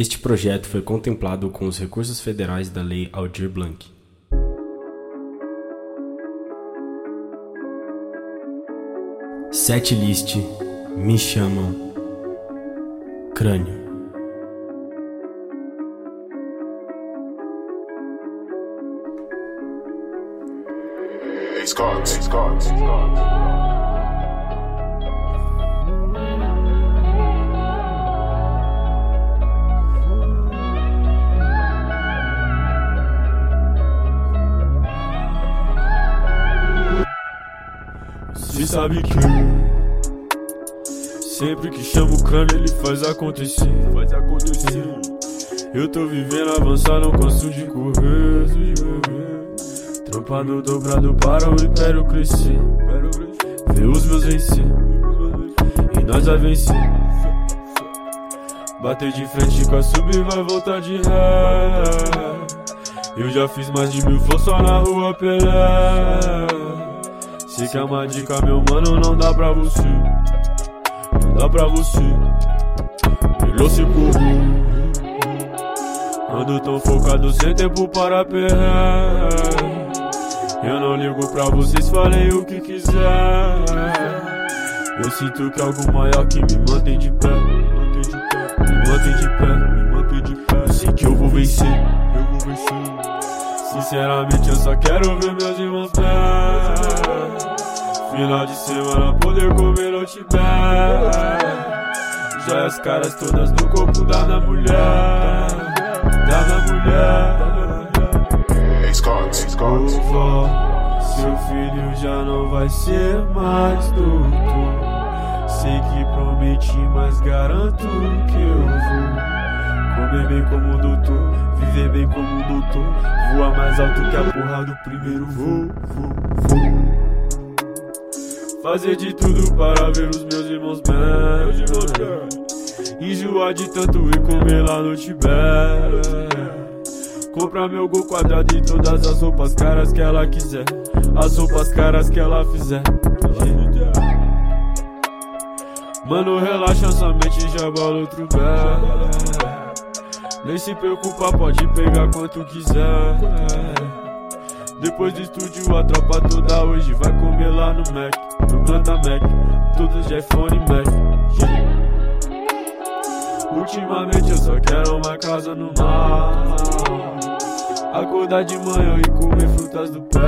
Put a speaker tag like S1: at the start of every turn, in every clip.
S1: Este projeto foi contemplado com os recursos federais da Lei Aldir Blanc. Setlist Me Chamam Crânio
S2: Scott, Scott, Scott.
S3: Sabe que Sempre que chamo o crânio ele faz acontecer. Faz acontecer. Eu tô vivendo avançar, não canso de correr Trampando dobrado para o império crescer. Ver os meus vencer. E nós vai vencer. Bater de frente com a sub vai voltar de ré. Eu já fiz mais de mil flows só na rua Pelé Se quer uma dica meu mano não dá pra você. Não dá pra você. Melhor se correr Ando tão focado sem tempo para perder. Eu não ligo pra vocês, falem o que quiser. Eu sinto que algo maior que me mantém de pé Me mantém de pé, me mantém de pé, Eu sei que eu vou vencer Sinceramente eu só quero ver meus irmãos bem Final de semana poder comer tiver Já as caras todas no corpo da minha mulher Da minha mulher
S2: Scott, Scott.
S3: Seu filho já não vai ser mais doutor. Sei que prometi, mas garanto que eu vou comer bem como um doutor, viver bem como um doutor, voar mais alto que a porra do primeiro voo, voo, voo. Fazer de tudo para ver os meus irmãos bem. Enjoar de tanto e comer lá no Tibete. Comprar meu gol quadrado e todas as roupas caras que ela quiser. As roupas caras que ela fizer. Mano, relaxa sua mente e já bola outro pé. Nem se preocupa, pode pegar quanto quiser. Depois do estúdio, a tropa toda hoje vai comer lá no Mac. Mac, todos de iPhone Mac. Ultimamente eu só quero uma casa no mar. Acordar de manhã e comer frutas do pé.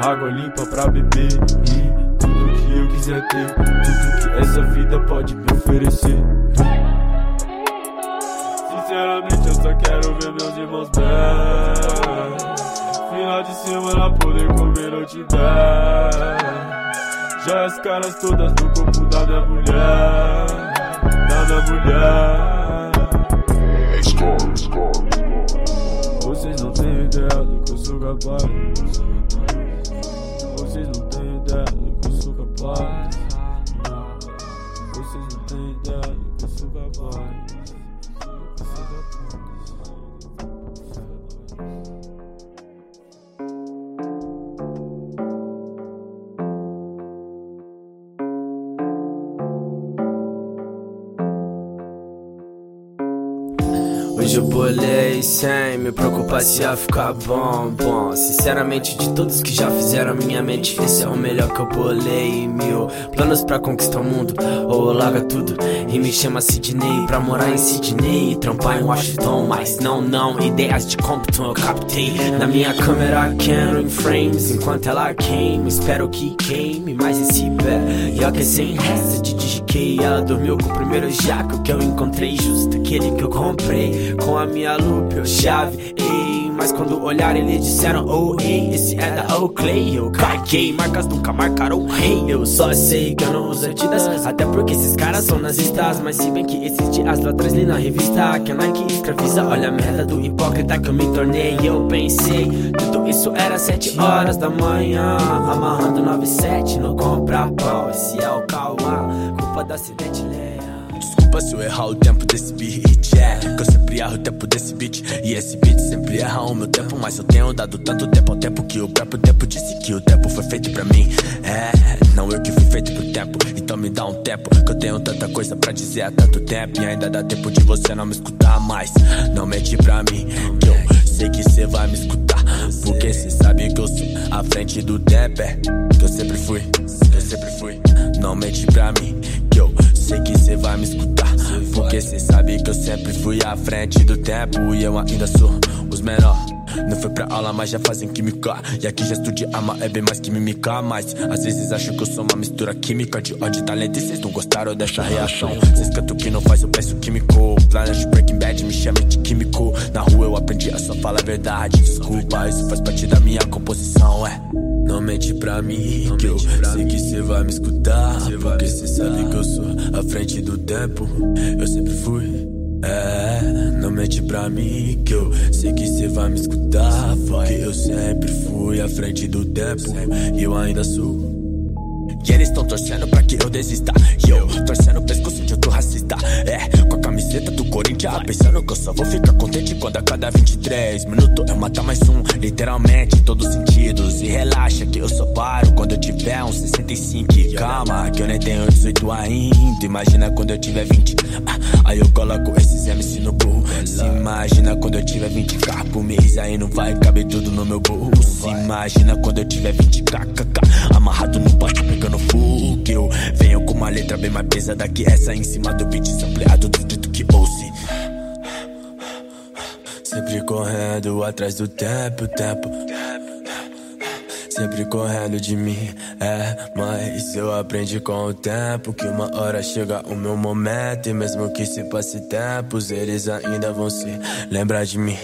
S3: Água limpa pra beber e tudo que eu quiser ter. Tudo que essa vida pode me oferecer. Sinceramente eu só quero ver meus irmãos bem. Final de semana poder comer no tiver. Já as caras todas no corpo da minha mulher. Da minha mulher.
S2: Scott, Scott.
S3: Vocês não têm ideia do que eu sou capaz. Vocês não têm ideia do que eu sou capaz. Vocês não têm ideia do. Do que eu sou capaz.
S4: Bolei sem me preocupar se ia ficar bom, bom. Sinceramente de todos que já fizeram minha mente Esse é o melhor que eu bolei Mil planos pra conquistar o mundo Ou larga tudo. E me chama Sidney Pra morar em Sydney, trampar em Washington Mas não, não, ideias de Compton eu captei Na minha câmera Canon em frames. Enquanto ela queima, espero que queime Mais esse pé, e que sem resta de DGK Ela dormiu com o primeiro jaco que eu encontrei. Justo aquele que eu comprei. Com a minha lupa eu chave, ei Mas quando olharam eles disseram, oh ei Esse é da Oakley, eu caguei Marcas nunca marcaram rei Eu só sei que eu não uso Adidas Até porque esses caras são nazistas Mas se bem que esses dias lá atrás li na revista Que a Nike escraviza, olha a merda do hipócrita que eu me tornei Eu pensei, tudo isso era sete horas da manhã Amarrando 97 no compra pão Esse é o Cauã, culpa da acidente Leia desculpa se eu errar o tempo desse beat. É, que eu sempre erro o tempo desse beat. E esse beat sempre erra o meu tempo. Mas eu tenho dado tanto tempo ao tempo que o próprio tempo disse que o tempo foi feito pra mim. É, não eu que fui feito pro tempo. Então me dá um tempo. Que eu tenho tanta coisa pra dizer há tanto tempo. E ainda dá tempo de você não me escutar mais. Não mente pra mim, que eu sei que cê vai me escutar. Porque cê sabe que eu sou à frente do tempo. É, que eu sempre fui, que eu sempre fui. Não mente pra mim, que eu sei que cê vai me escutar. Porque cê sabe que eu sempre fui à frente do tempo. E eu ainda sou os menor. Não foi pra aula, mas já fazem química. E aqui já estudei ama, é bem mais que mímica. Mas às vezes acho que eu sou uma mistura química de ódio e talento. E vocês não gostaram dessa reação. Vocês cantam que não faz, eu peço químico. Planet Breaking Bad me chama de químico. Na rua eu aprendi a só falar a verdade. Desculpa, isso faz parte da minha composição, é. Não mente pra mim, que eu sei que cê vai me escutar. Porque cê frente do tempo. Eu sempre fui. É, não mente pra mim que eu sei que cê vai me escutar. Porque eu sempre fui à frente do tempo e eu ainda sou. E eles tão torcendo pra que eu desista. E eu torcendo o pescoço de outro racista. É, camiseta do Corinthians. Pensando que eu só vou ficar contente quando a cada 23 minutos eu matar mais um. Literalmente, em todos os sentidos. E relaxa que eu só paro quando eu tiver uns 65. E calma, que eu nem tenho 18 ainda. Imagina quando eu tiver 20. Ah, aí eu coloco esses MC no burro. Se imagina quando eu tiver 20k por mês. Aí não vai caber tudo no meu bolso. Se imagina quando eu tiver 20k. kk, Amarrado no pote pegando fogo. Eu venho com uma letra bem mais pesada que essa. Em cima do beat sampleado do Sempre correndo atrás do tempo, tempo. Sempre correndo de mim, é. Mas eu aprendi com o tempo que uma hora chega o meu momento. E mesmo que se passe tempos, eles ainda vão se lembrar de mim.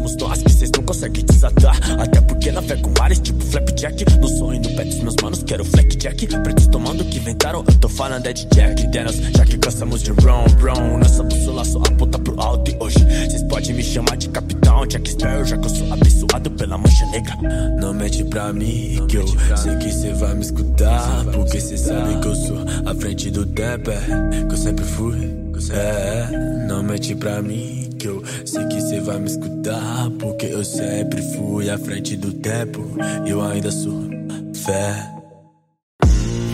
S4: Somos nós que cês não conseguem desatar. Até porque na fé com mares, tipo flapjack. No sonho no pé dos meus manos, quero jack. Pretos tomando que inventaram, eu tô falando é de Jack Daniels. Já que cansamos de Ron, Brown. Nossa bússola só aponta pro alto. E hoje cês podem me chamar de capitão Jack Sparrow, já que eu sou abençoado pela mancha negra. Não mente pra mim, que eu sei que cê vai me escutar. Porque cê sabe que eu sou à frente do tempo, é. Que eu sempre fui. É, não mente pra mim que eu sei que cê vai me escutar. Porque eu sempre fui à frente do tempo. E eu ainda sou fé.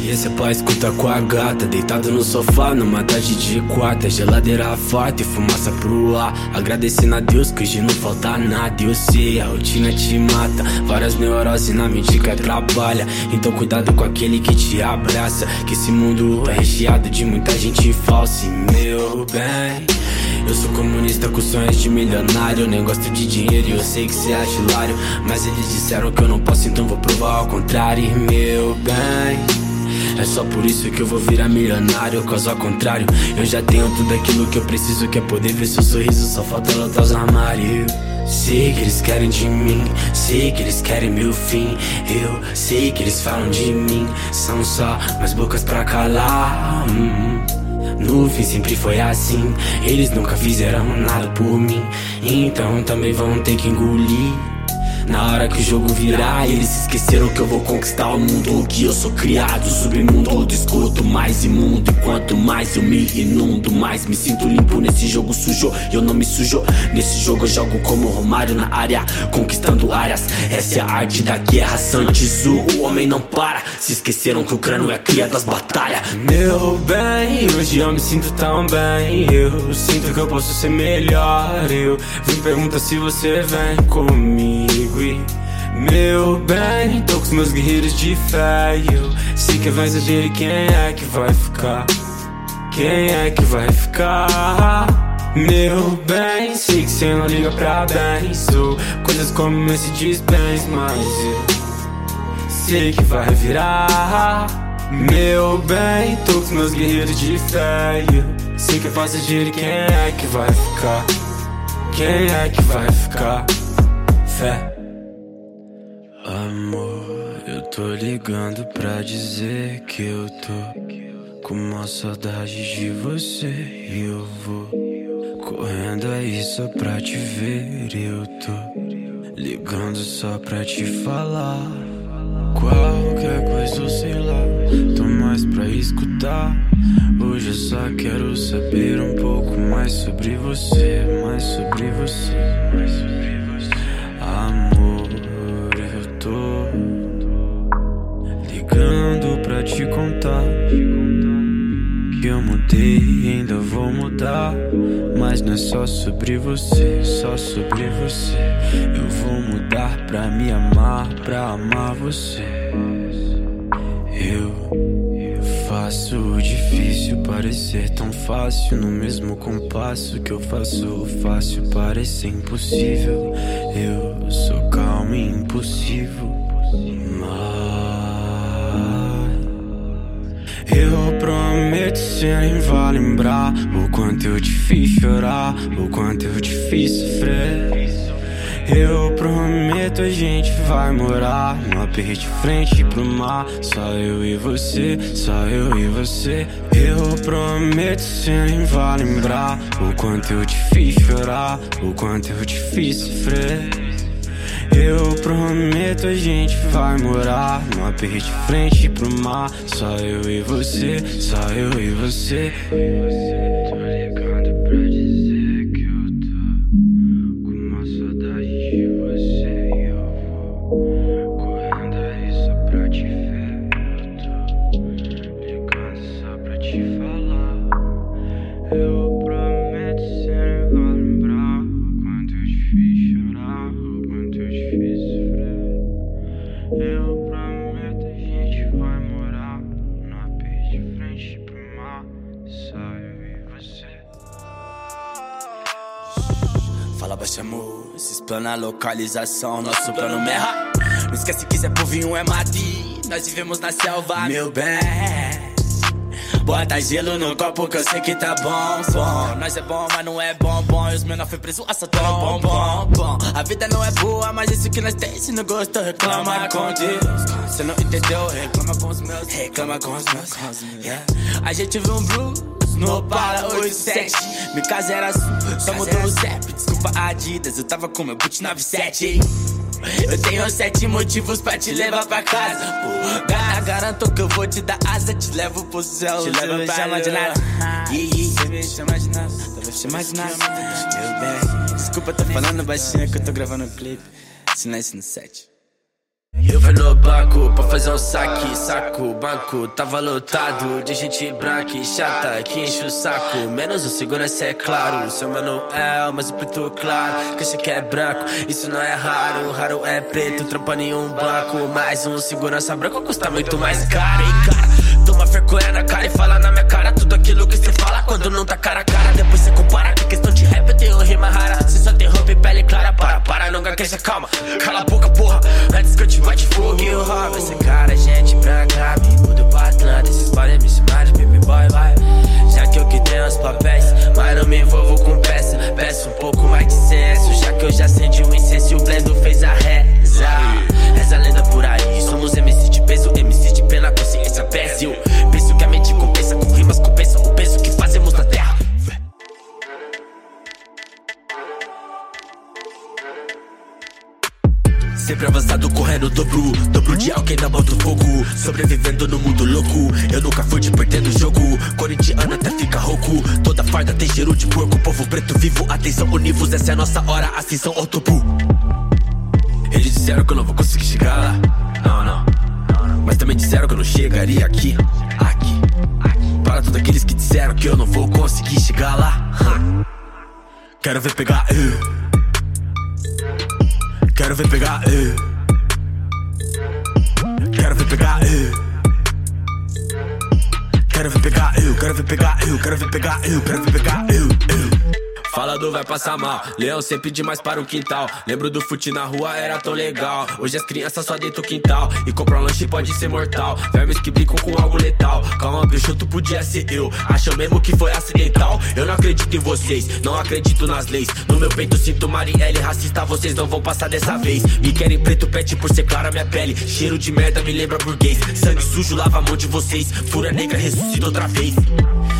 S4: E esse é pra com a gata Deitado no sofá, numa tarde de quarta Geladeira forte, fumaça pro ar Agradecendo a Deus que hoje não falta nada Eu sei, a rotina te mata Várias neuroses na mente cai pra balha Então cuidado com aquele que te abraça Que esse mundo é recheado de muita gente falsa E meu bem eu sou comunista com sonhos de milionário. Eu nem gosto de dinheiro e eu sei que cê acha hilário. Mas eles disseram que eu não posso, então vou provar ao contrário. Meu bem é só por isso que eu vou virar milionário, caso ao contrário. Eu já tenho tudo aquilo que eu preciso Que é poder ver seu sorriso, só falta lotar os armários Sei que eles querem de mim, sei que eles querem meu fim. Eu sei que eles falam de mim, são só mais bocas pra calar. Hum. No fim sempre foi assim, eles nunca fizeram nada por mim. Então também vão ter que engolir na hora que o jogo virar, eles esqueceram que eu vou conquistar o mundo. Que eu sou criado, submundo do esgoto mais imundo. E quanto mais eu me inundo, mais me sinto limpo nesse jogo sujo. Eu não me sujo. Nesse jogo eu jogo como Romário na área, conquistando áreas. Essa é a arte da guerra, Santizu. O homem não para. Se esqueceram que o crânio é cria das batalhas. Meu bem, hoje eu me sinto tão bem. Eu sinto que eu posso ser melhor. Eu vim perguntar se você vem comigo. Meu bem, tô com os meus guerreiros de fé. Eu sei que vai saber quem é que vai ficar. Quem é que vai ficar? Meu bem, sei que cê não liga pra bem. Sou coisas como esse dispens, mas eu sei que vai virar. Meu bem, tô com os meus guerreiros de fé. eu sei que é de quem é que vai ficar. Quem é que vai ficar? Fé. Tô ligando pra dizer que eu tô com uma saudade de você. E eu vou correndo aí só pra te ver. Eu tô ligando só pra te falar. Qualquer coisa, eu sei lá, tô mais pra escutar. Hoje eu só quero saber um pouco mais sobre você, mais sobre você, mais sobre você. Eu mudei e ainda vou mudar. Mas não é só sobre você, só sobre você. Eu vou mudar pra me amar, pra amar você. Eu faço o difícil parecer tão fácil. No mesmo compasso que eu faço o fácil parecer impossível. Eu sou calmo e impulsivo. Eu prometo você nem vai lembrar o quanto eu te fiz chorar, o quanto eu te fiz sofrer. Eu prometo a gente vai morar no aperto de frente pro mar. Só eu e você, só eu e você. Eu prometo você nem vai lembrar o quanto eu te fiz chorar, o quanto eu te fiz sofrer. Eu prometo a gente vai morar no aperto de frente pro mar. Só eu e você, só eu e você. Tô ligando Baixo amor, se explana a localização, nosso plano merra. Não esquece que Zé Povinho é Madi, nós vivemos na selva, meu bem. Bota gelo no copo que eu sei que tá bom, bom. Nós é bom, mas não é bom, bom. E os menor foi preso assaltando bom, bom, bom. A vida não é boa, mas isso que nós tem. Se não gostou, reclama com Deus. Se não entendeu, reclama com os meus. Reclama com os meus. Yeah. A gente viu um blues no Opala 87. Minha casa era azul, só mudou o CEP. Desculpa Adidas, eu tava com meu boot 97. Eu tenho sete motivos pra te levar pra casa. Pô, gata, garanto que eu vou te dar asa. Te levo pro céu, te levo pra chama de nada. Me chama de nada, talvez chama de nada. Meu bem, desculpa, tô falando baixinho que eu tô gravando um clipe. Silêncio no set. Eu fui no banco pra fazer um saque, saco, banco tava lotado de gente branca e chata que enche o saco. Menos o segurança é claro, seu Manuel, mas o preto claro, que acha que é branco, isso não é raro. Raro é preto, trampando em um banco. Mais um segurança branco custa muito mais caro, hein, cara. Toma vergonha na cara e fala na minha cara tudo aquilo que cê fala quando não tá cara a cara. Depois cê compara que questão de rap eu tenho rima rara. Cê só tem roupa e pele clara, calma. Cala a boca, porra, antes que eu te bate fogo e eu roubo. Esse cara é gente branca, me mudo pra Atlanta. Esses podem me chamar de baby boy, vai. Já que eu que tenho os papéis, mas não me envolvo com peça. Peço um pouco Sempre avançado, correndo dobro. Dobro de alguém na bota fogo. Sobrevivendo no mundo louco. Eu nunca fui de perder no jogo. Corintiano até fica rouco. Toda farda tem cheiro de porco. Povo preto vivo, atenção univos. Essa é a nossa hora, ascensão ao topo Eles disseram que eu não vou conseguir chegar lá. Não, não. Mas também disseram que eu não chegaria aqui. Aqui, Para todos aqueles que disseram que eu não vou conseguir chegar lá. Quero ver pegar eu Quero ver pegar, eh. Quero ver pegar, eh. Quero ver pegar, eu, quero ver pegar, eu, quero ver pegar, eu, quero ver pegar, eu, eu. Falador vai passar mal, leão sempre demais para o quintal. Lembro do fute na rua, era tão legal. Hoje as crianças só dentro do quintal. E comprar um lanche pode ser mortal. Vermes que brincam com algo letal. Calma, bicho, tu podia ser eu. Acham mesmo que foi acidental. Eu não acredito em vocês, não acredito nas leis. No meu peito sinto Marielle racista, vocês não vão passar dessa vez. Me querem preto, pet por ser clara minha pele. Cheiro de merda me lembra burguês. Sangue sujo lava a mão de vocês. Fura negra ressuscita outra vez.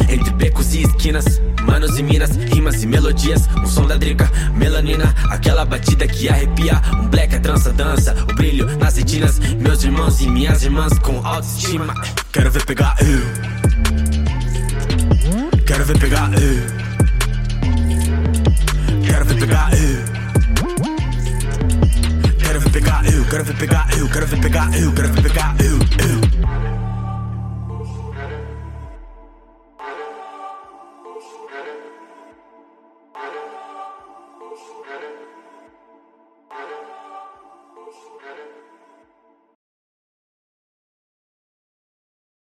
S4: Entre becos e esquinas, manos e minas, rimas e melodias. O som da drica, melanina, aquela batida que arrepia. Um black é trança, dança, o brilho nas retinas. Meus irmãos e minhas irmãs com autoestima. Quero ver pegar eu.
S5: Quero ver pegar eu. Quero ver pegar eu. Quero ver pegar eu, quero ver pegar eu, quero ver pegar eu, quero ver pegar eu, eu.